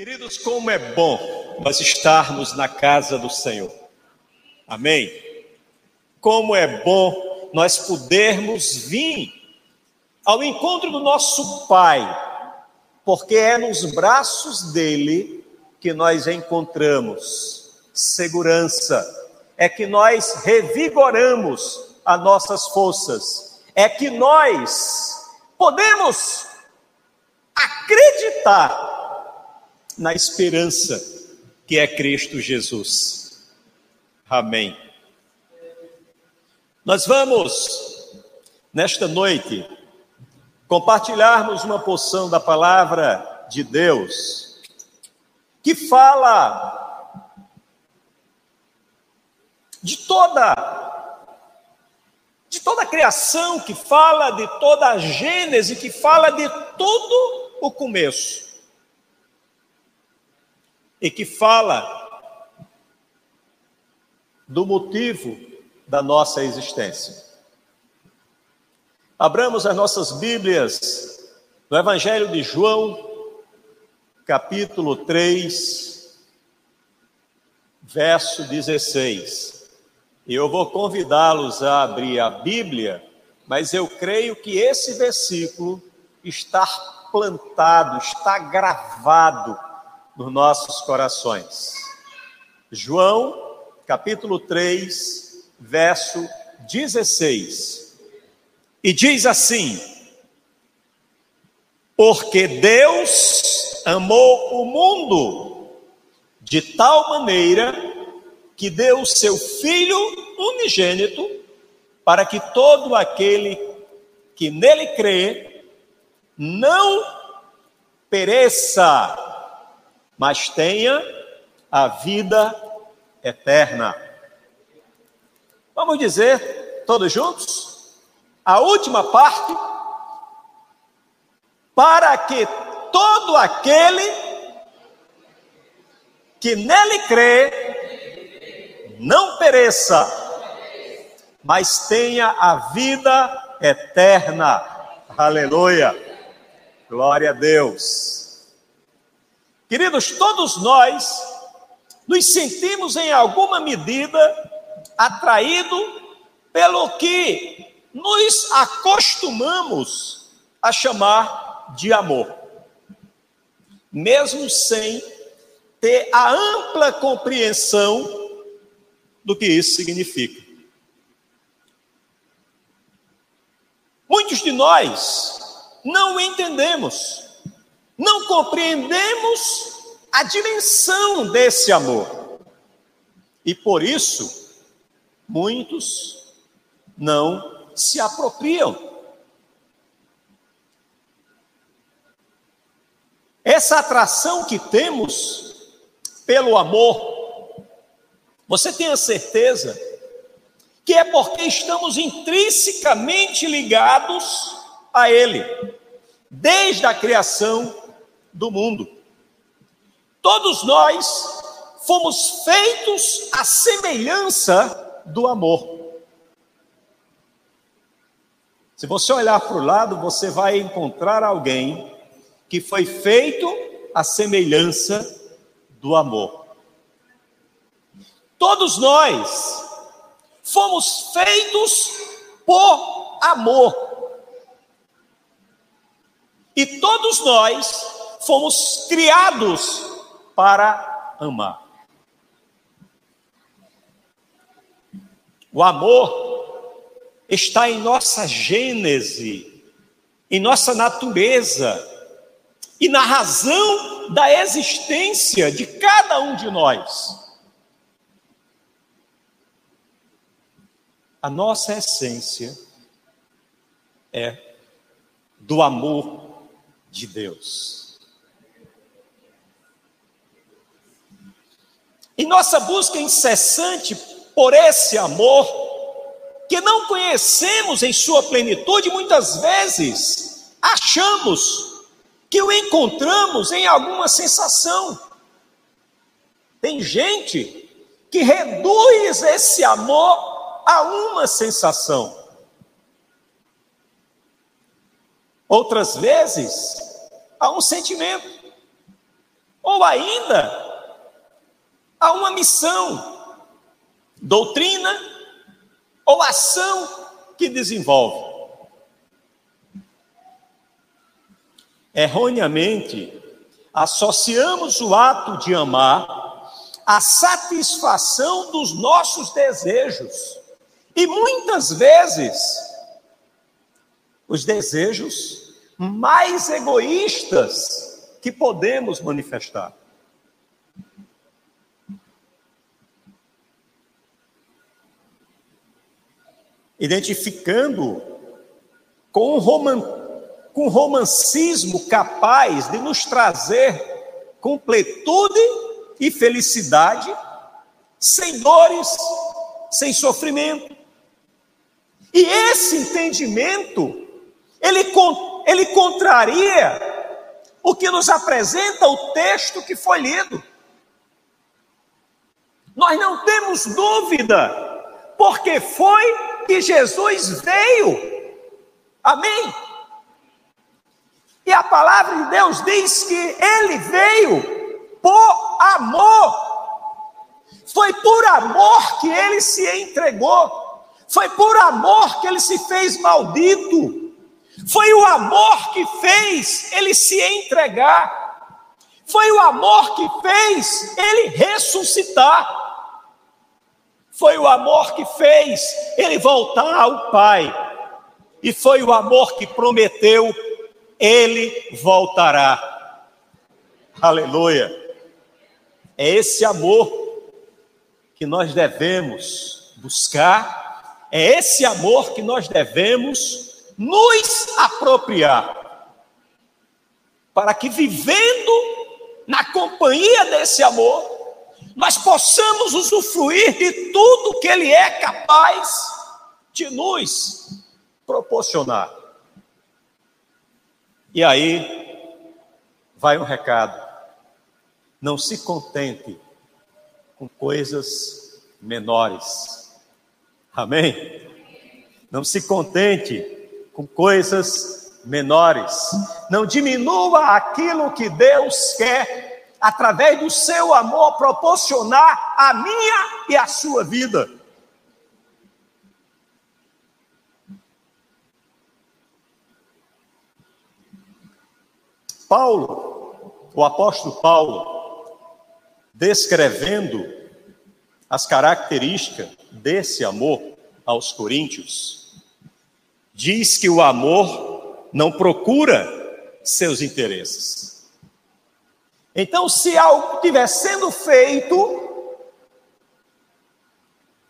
Queridos, como é bom nós estarmos na casa do Senhor. Amém? Como é bom nós podermos vir ao encontro do nosso Pai, porque é nos braços dele que nós encontramos segurança, é que nós revigoramos as nossas forças, é que nós podemos acreditar na esperança que é Cristo Jesus. Amém. Nós vamos, nesta noite, compartilharmos uma porção da palavra de Deus que fala de toda de toda a criação, que fala de toda a gênese, que fala de todo o começo e que fala do motivo da nossa existência. Abramos as nossas Bíblias no Evangelho de João, capítulo 3, verso 16. E eu vou convidá-los a abrir a Bíblia, mas eu creio que esse versículo está plantado, está gravado nos nossos corações. João, capítulo 3, verso 16. E diz assim: Porque Deus amou o mundo de tal maneira que deu o seu Filho unigênito para que todo aquele que nele crê não pereça, mas tenha a vida eterna. Vamos dizer todos juntos? A última parte, para que todo aquele que nele crê não pereça, mas tenha a vida eterna. Aleluia. Glória a Deus. Queridos, todos nós nos sentimos em alguma medida atraído pelo que nos acostumamos a chamar de amor, mesmo sem ter a ampla compreensão do que isso significa. Muitos de nós não entendemos não compreendemos a dimensão desse amor. E por isso, muitos não se apropriam. Essa atração que temos pelo amor, você tem a certeza que é porque estamos intrinsecamente ligados a Ele, desde a criação do mundo. Todos nós fomos feitos à semelhança do amor. Se você olhar para o lado, você vai encontrar alguém que foi feito à semelhança do amor. Todos nós fomos feitos por amor. E todos nós fomos criados para amar. O amor está em nossa gênese, em nossa natureza e na razão da existência de cada um de nós. A nossa essência é do amor de Deus. Em nossa busca incessante por esse amor, que não conhecemos em sua plenitude, muitas vezes achamos que o encontramos em alguma sensação. Tem gente que reduz esse amor a uma sensação. Outras vezes, a um sentimento. ou ainda a uma missão, doutrina ou ação que desenvolve. Erroneamente, associamos o ato de amar à satisfação dos nossos desejos. E muitas vezes, os desejos mais egoístas que podemos manifestar. Identificando com com romancismo capaz de nos trazer completude e felicidade, sem dores, sem sofrimento. E esse entendimento, ele, ele contraria o que nos apresenta o texto que foi lido. Nós não temos dúvida, porque foi que Jesus veio. Amém? E a palavra de Deus diz que ele veio por amor. Foi por amor que ele se entregou. Foi por amor que ele se fez maldito. Foi o amor que fez ele se entregar. Foi o amor que fez ele ressuscitar. Foi o amor que fez ele voltar ao Pai. E foi o amor que prometeu ele voltará. Aleluia. É esse amor que nós devemos buscar, é esse amor que nós devemos nos apropriar, para que vivendo na companhia desse amor, nós possamos usufruir de tudo que Ele é capaz de nos proporcionar. E aí vai um recado: não se contente com coisas menores. Amém? Não se contente com coisas menores. Não diminua aquilo que Deus quer, através do seu amor, proporcionar a minha e a sua vida. Paulo, o apóstolo Paulo, descrevendo as características desse amor aos coríntios, diz que o amor não procura seus interesses. Então, se algo estiver sendo feito,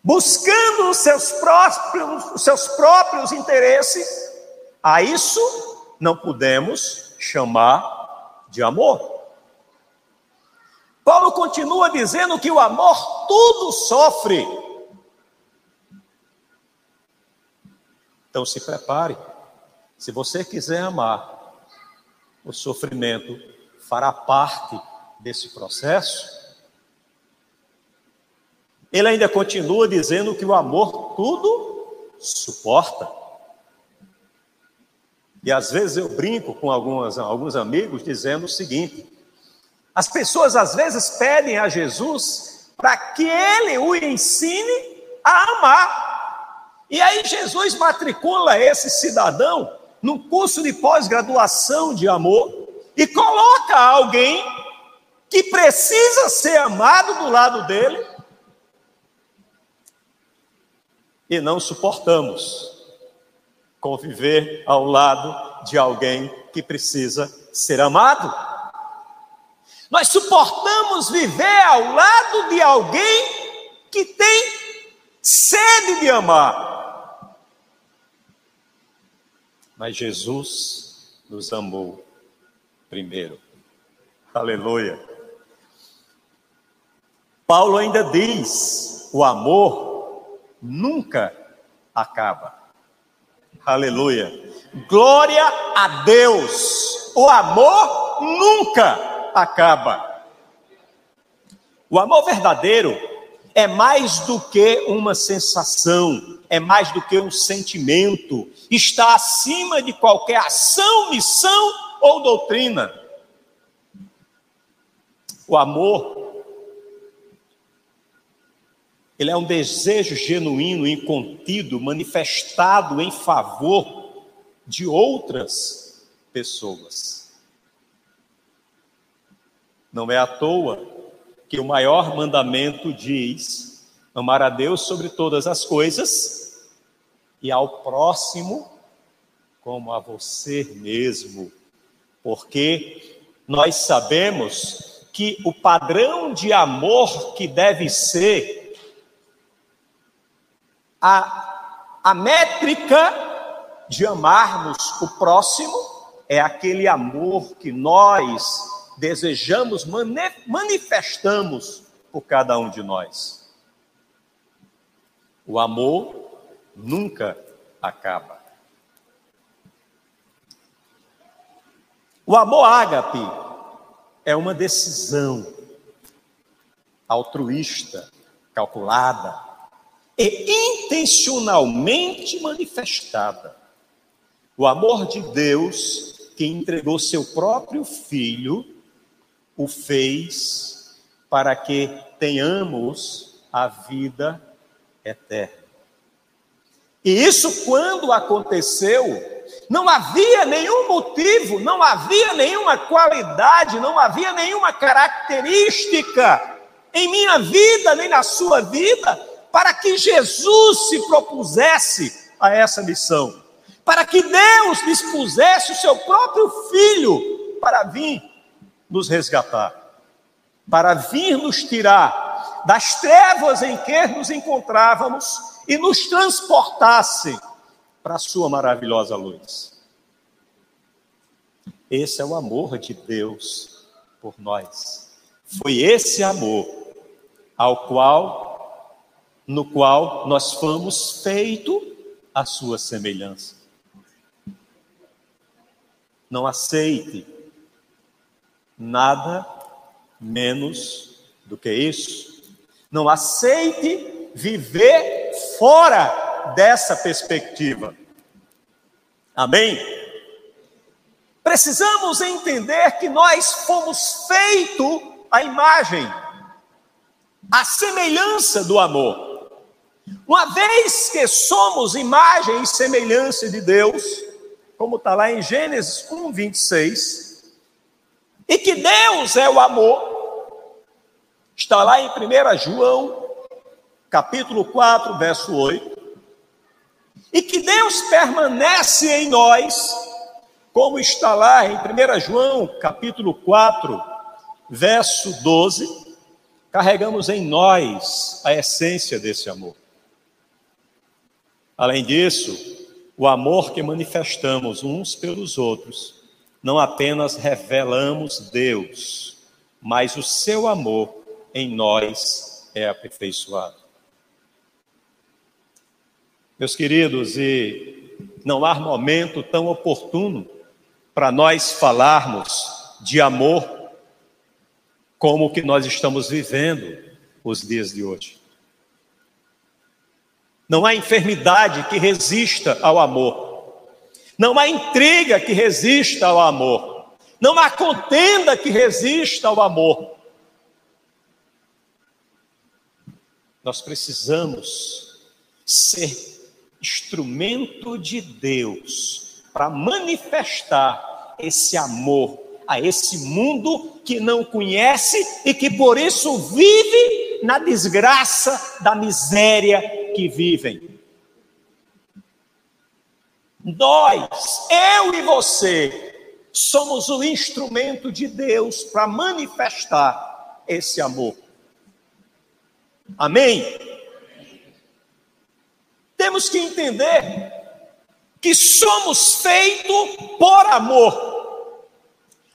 buscando os seus próprios, os seus próprios interesses, a isso não podemos chamar de amor. Paulo continua dizendo que o amor tudo sofre. Então se prepare. Se você quiser amar, o sofrimento fará parte desse processo. Ele ainda continua dizendo que o amor tudo suporta. E às vezes eu brinco com algumas, alguns amigos dizendo o seguinte: as pessoas às vezes pedem a Jesus para que ele o ensine a amar. E aí Jesus matricula esse cidadão num curso de pós-graduação de amor e coloca alguém que precisa ser amado do lado dele. E não suportamos conviver ao lado de alguém que precisa ser amado. Nós suportamos viver ao lado de alguém que tem sede de amar. Mas Jesus nos amou primeiro. Aleluia. Paulo ainda diz: o amor nunca acaba. Aleluia. Glória a Deus. O amor nunca acaba. O amor verdadeiro é mais do que uma sensação, é mais do que um sentimento, está acima de qualquer ação, missão ou doutrina. O amor ele é um desejo genuíno e contido, manifestado em favor de outras pessoas. Não é à toa que o maior mandamento diz: amar a Deus sobre todas as coisas e ao próximo como a você mesmo, porque nós sabemos que o padrão de amor que deve ser a, a métrica de amarmos o próximo é aquele amor que nós desejamos, manifestamos por cada um de nós. O amor nunca acaba. O amor ágape é uma decisão altruísta, calculada, e intencionalmente manifestada. O amor de Deus, que entregou seu próprio filho, o fez para que tenhamos a vida eterna. E isso, quando aconteceu, não havia nenhum motivo, não havia nenhuma qualidade, não havia nenhuma característica em minha vida, nem na sua vida, para que Jesus se propusesse a essa missão, para que Deus dispusesse o seu próprio filho para vir nos resgatar, para vir nos tirar das trevas em que nos encontrávamos e nos transportasse para a sua maravilhosa luz. Esse é o amor de Deus por nós. Foi esse amor ao qual no qual nós fomos feito a sua semelhança. Não aceite nada menos do que isso. Não aceite viver fora dessa perspectiva. Amém? Precisamos entender que nós fomos feitos à imagem, à semelhança do amor. Uma vez que somos imagem e semelhança de Deus, como está lá em Gênesis 1, 26, e que Deus é o amor, está lá em 1 João, capítulo 4, verso 8, e que Deus permanece em nós, como está lá em 1 João, capítulo 4, verso 12, carregamos em nós a essência desse amor. Além disso, o amor que manifestamos uns pelos outros, não apenas revelamos Deus, mas o seu amor em nós é aperfeiçoado. Meus queridos, e não há momento tão oportuno para nós falarmos de amor como o que nós estamos vivendo os dias de hoje. Não há enfermidade que resista ao amor. Não há intriga que resista ao amor. Não há contenda que resista ao amor. Nós precisamos ser instrumento de Deus para manifestar esse amor a esse mundo que não conhece e que por isso vive na desgraça da miséria que vivem. Nós, eu e você, somos o instrumento de Deus para manifestar esse amor. Amém? Temos que entender que somos feitos por amor.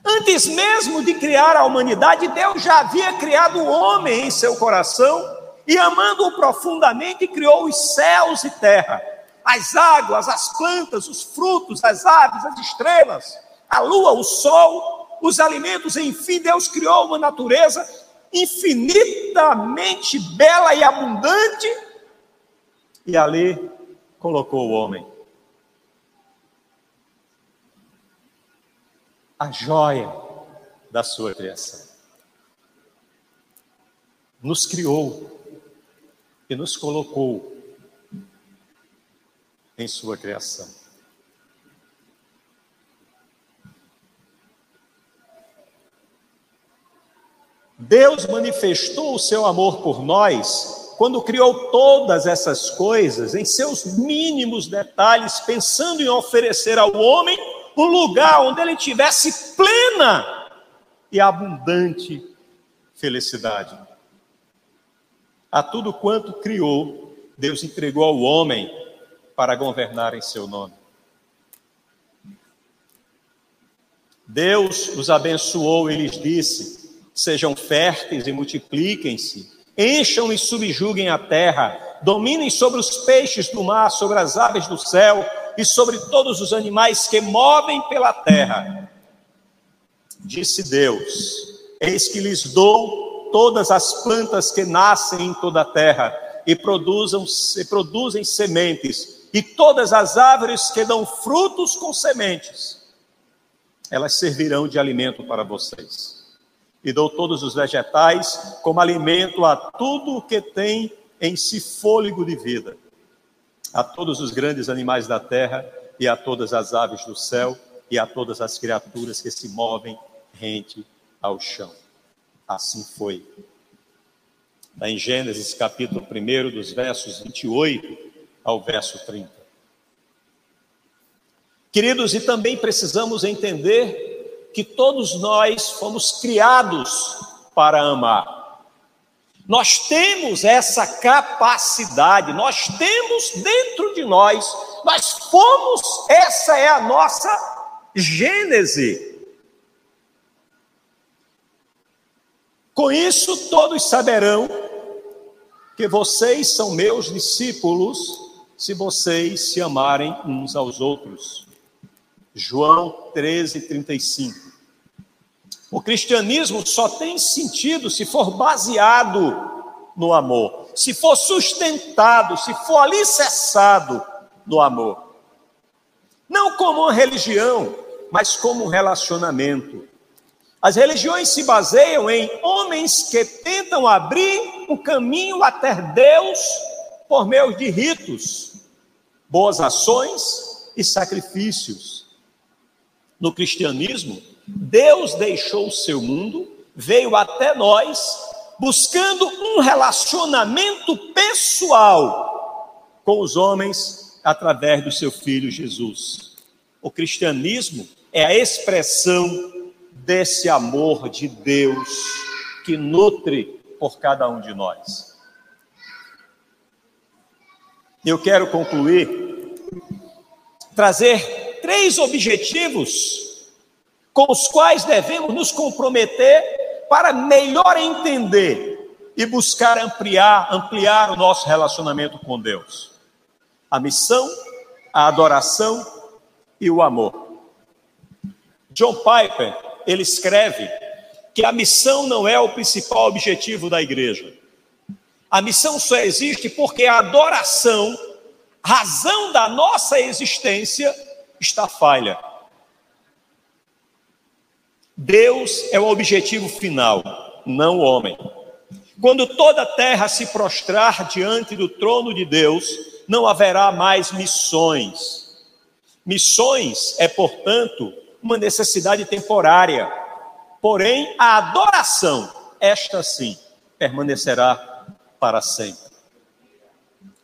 Antes mesmo de criar a humanidade, Deus já havia criado o homem em seu coração e amando-o profundamente, criou os céus e terra, as águas, as plantas, os frutos, as aves, as estrelas, a lua, o sol, os alimentos, enfim, Deus criou uma natureza infinitamente bela e abundante, e ali colocou o homem. A joia da sua criação. nos criou e nos colocou em sua criação. Deus manifestou o seu amor por nós quando criou todas essas coisas em seus mínimos detalhes, pensando em oferecer ao homem um lugar onde ele tivesse plena e abundante felicidade. A tudo quanto criou, Deus entregou ao homem para governar em seu nome. Deus os abençoou e lhes disse: Sejam férteis e multipliquem-se, encham e subjuguem a terra, dominem sobre os peixes do mar, sobre as aves do céu e sobre todos os animais que movem pela terra. Disse Deus: Eis que lhes dou todas as plantas que nascem em toda a terra e, produzam, e produzem sementes, e todas as árvores que dão frutos com sementes. Elas servirão de alimento para vocês e dou todos os vegetais como alimento a tudo o que tem em si fôlego de vida, a todos os grandes animais da terra e a todas as aves do céu e a todas as criaturas que se movem rente ao chão. Assim foi. Está em Gênesis capítulo 1, dos versos 28 ao verso 30. Queridos, e também precisamos entender que todos nós fomos criados para amar. Nós temos essa capacidade, nós temos dentro de nós, nós fomos, essa é a nossa gênese. Com isso, todos saberão que vocês são meus discípulos se vocês se amarem uns aos outros. João 13, 35. O cristianismo só tem sentido se for baseado no amor, se for sustentado, se for alicerçado no amor. Não como uma religião, mas como um relacionamento. As religiões se baseiam em homens que tentam abrir um caminho até Deus por meio de ritos, boas ações e sacrifícios. No cristianismo, Deus deixou o seu mundo, veio até nós, buscando um relacionamento pessoal com os homens através do seu filho Jesus. O cristianismo é a expressão desse amor de Deus que nutre por cada um de nós. Eu quero concluir, trazer três objetivos com os quais devemos nos comprometer para melhor entender e buscar ampliar, ampliar o nosso relacionamento com Deus. A missão, a adoração e o amor. John Piper, ele escreve que a missão não é o principal objetivo da igreja. A missão só existe porque a adoração, razão da nossa existência, está falha. Deus é o objetivo final, não o homem. Quando toda a terra se prostrar diante do trono de Deus, não haverá mais missões. Missões é, portanto, uma necessidade temporária. Porém, a adoração, esta sim, permanecerá para sempre.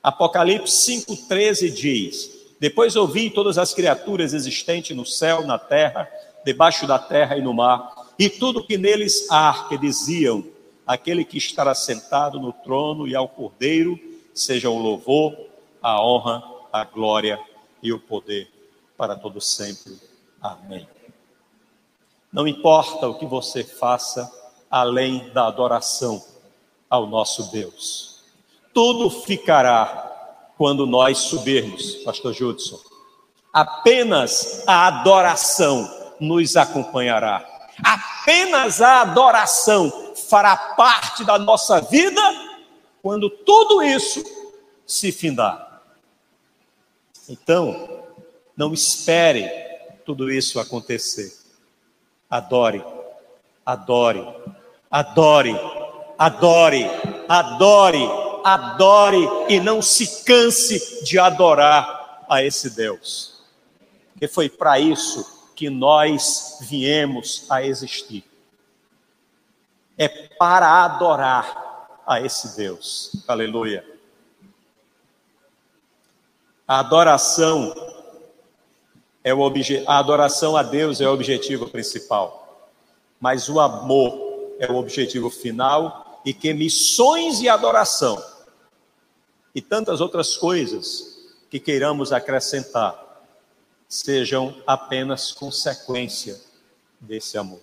Apocalipse 5,13 diz: Depois ouvi todas as criaturas existentes no céu, na terra debaixo da terra e no mar, e tudo que neles há, que diziam: aquele que estará sentado no trono e ao cordeiro, seja o louvor, a honra, a glória e o poder para todo sempre. Amém. Não importa o que você faça além da adoração ao nosso Deus. Tudo ficará quando nós subirmos, pastor Judson. Apenas a adoração nos acompanhará. Apenas a adoração fará parte da nossa vida quando tudo isso se findar. Então, não espere tudo isso acontecer. Adore, adore, adore, adore adore, adore e não se canse de adorar a esse Deus. Porque foi para isso que nós viemos a existir. É para adorar a esse Deus. Aleluia. A adoração é o obje... a adoração a Deus é o objetivo principal. Mas o amor é o objetivo final e que missões e adoração e tantas outras coisas que queiramos acrescentar sejam apenas consequência desse amor.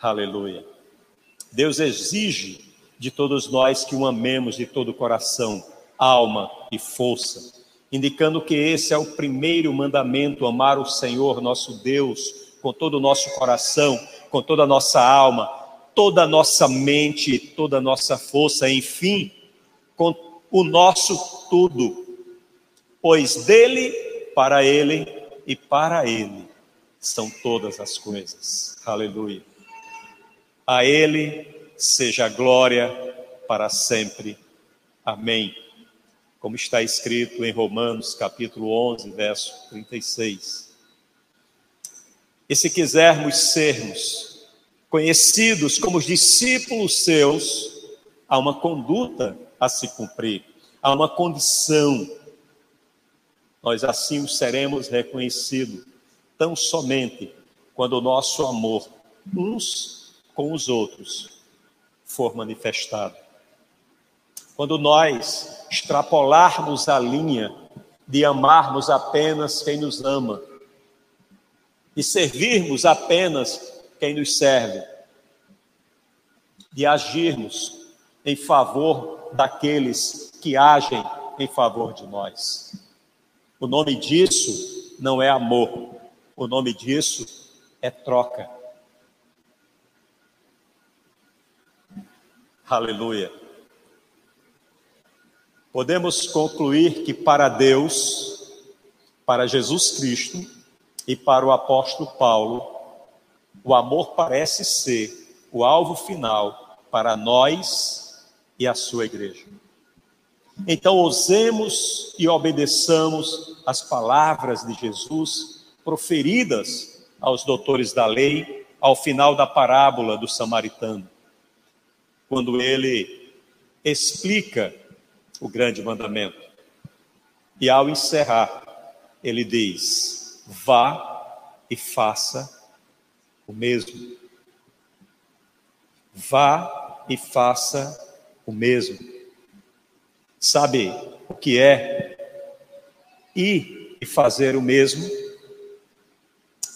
Aleluia. Deus exige de todos nós que o amemos de todo o coração alma e força, indicando que esse é o primeiro mandamento: amar o Senhor nosso Deus com todo o nosso coração, com toda a nossa alma, toda a nossa mente, toda a nossa força, enfim, com o nosso tudo. Pois dele, para ele e para ele são todas as coisas. Aleluia. A ele seja glória para sempre. Amém como está escrito em Romanos capítulo 11, verso 36. E se quisermos sermos conhecidos como os discípulos seus, há uma conduta a se cumprir, há uma condição. Nós assim seremos reconhecidos, tão somente quando o nosso amor uns com os outros for manifestado. Quando nós extrapolarmos a linha de amarmos apenas quem nos ama e servirmos apenas quem nos serve, de agirmos em favor daqueles que agem em favor de nós. O nome disso não é amor, o nome disso é troca. Aleluia. Podemos concluir que para Deus, para Jesus Cristo e para o apóstolo Paulo, o amor parece ser o alvo final para nós e a sua igreja. Então, ousemos e obedeçamos as palavras de Jesus proferidas aos doutores da lei ao final da parábola do samaritano, quando ele explica o grande mandamento. E ao encerrar, ele diz: vá e faça o mesmo. Vá e faça o mesmo. Sabe o que é ir e fazer o mesmo?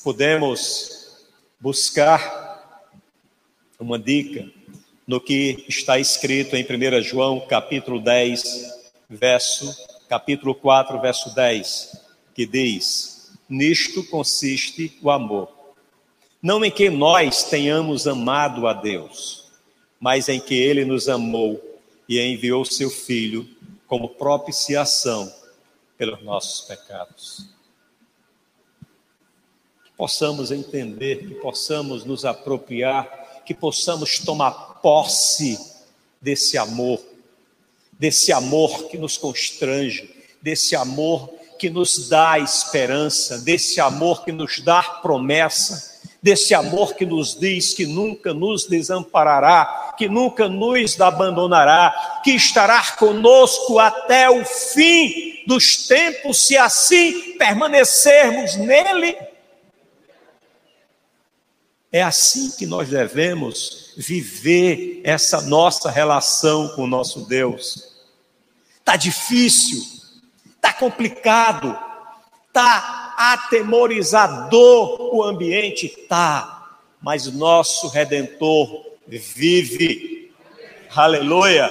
Podemos buscar uma dica no que está escrito em 1 João, capítulo 10, verso, capítulo 4, verso 10, que diz: Nisto consiste o amor. Não em que nós tenhamos amado a Deus, mas em que ele nos amou e enviou seu filho como propiciação pelos nossos pecados. Que possamos entender, que possamos nos apropriar, que possamos tomar posse desse amor, desse amor que nos constrange, desse amor que nos dá esperança, desse amor que nos dá promessa, desse amor que nos diz que nunca nos desamparará, que nunca nos abandonará, que estará conosco até o fim dos tempos, se assim permanecermos nele. É assim que nós devemos viver essa nossa relação com o nosso Deus. Está difícil, está complicado, está atemorizador o ambiente, tá, mas nosso Redentor vive. Aleluia.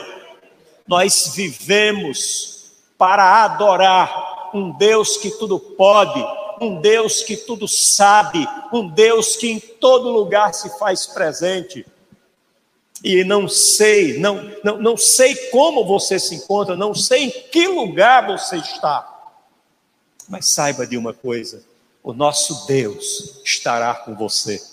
Nós vivemos para adorar um Deus que tudo pode, um Deus que tudo sabe, um Deus que em todo lugar se faz presente. E não sei, não, não, não sei como você se encontra, não sei em que lugar você está. Mas saiba de uma coisa: o nosso Deus estará com você.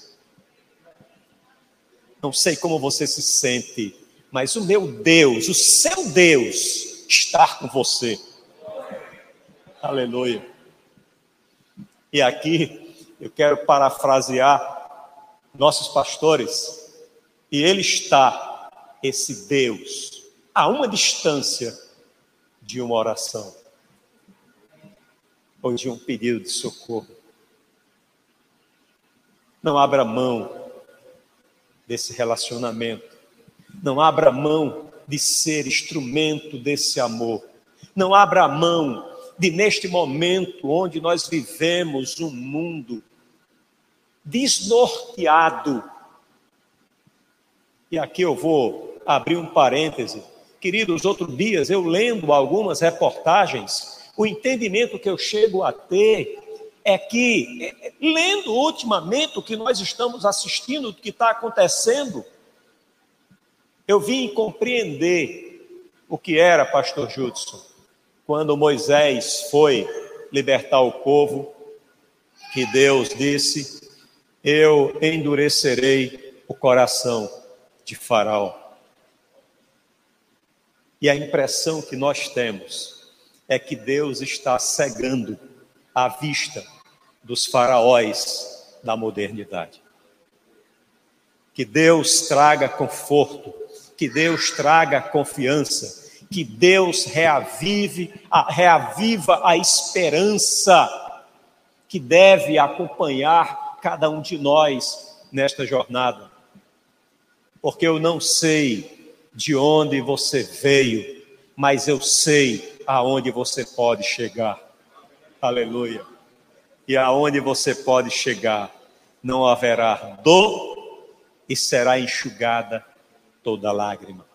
Não sei como você se sente mas o meu Deus, o seu Deus, estar com você. Aleluia. E aqui eu quero parafrasear nossos pastores, e ele está, esse Deus, a uma distância de uma oração ou de um pedido de socorro. Não abra mão desse relacionamento. Não abra mão de ser instrumento desse amor. Não abra mão de, neste momento onde nós vivemos um mundo desnorteado. E aqui eu vou abrir um parêntese. Queridos, outros dias eu lendo algumas reportagens, o entendimento que eu chego a ter é que, lendo ultimamente o que nós estamos assistindo, o que está acontecendo, eu vim compreender o que era, pastor Judson, quando Moisés foi libertar o povo, que Deus disse: Eu endurecerei o coração de Faraó. E a impressão que nós temos é que Deus está cegando à vista dos faraós da modernidade. Que Deus traga conforto, que Deus traga confiança, que Deus reavive, reaviva a esperança que deve acompanhar cada um de nós nesta jornada. Porque eu não sei de onde você veio, mas eu sei aonde você pode chegar. Aleluia. E aonde você pode chegar, não haverá dor e será enxugada toda lágrima.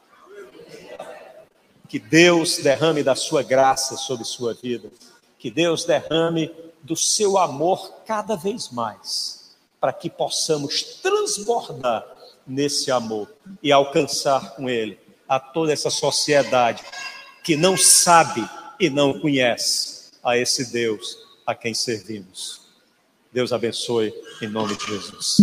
Que Deus derrame da sua graça sobre sua vida. Que Deus derrame do seu amor cada vez mais, para que possamos transbordar nesse amor e alcançar com ele a toda essa sociedade que não sabe e não conhece a esse Deus a quem servimos. Deus abençoe em nome de Jesus.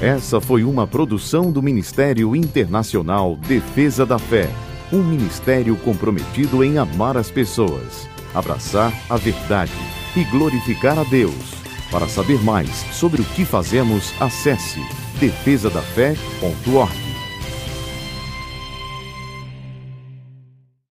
Essa foi uma produção do Ministério Internacional Defesa da Fé, um ministério comprometido em amar as pessoas, abraçar a verdade e glorificar a Deus. Para saber mais sobre o que fazemos, acesse defesadafé.org.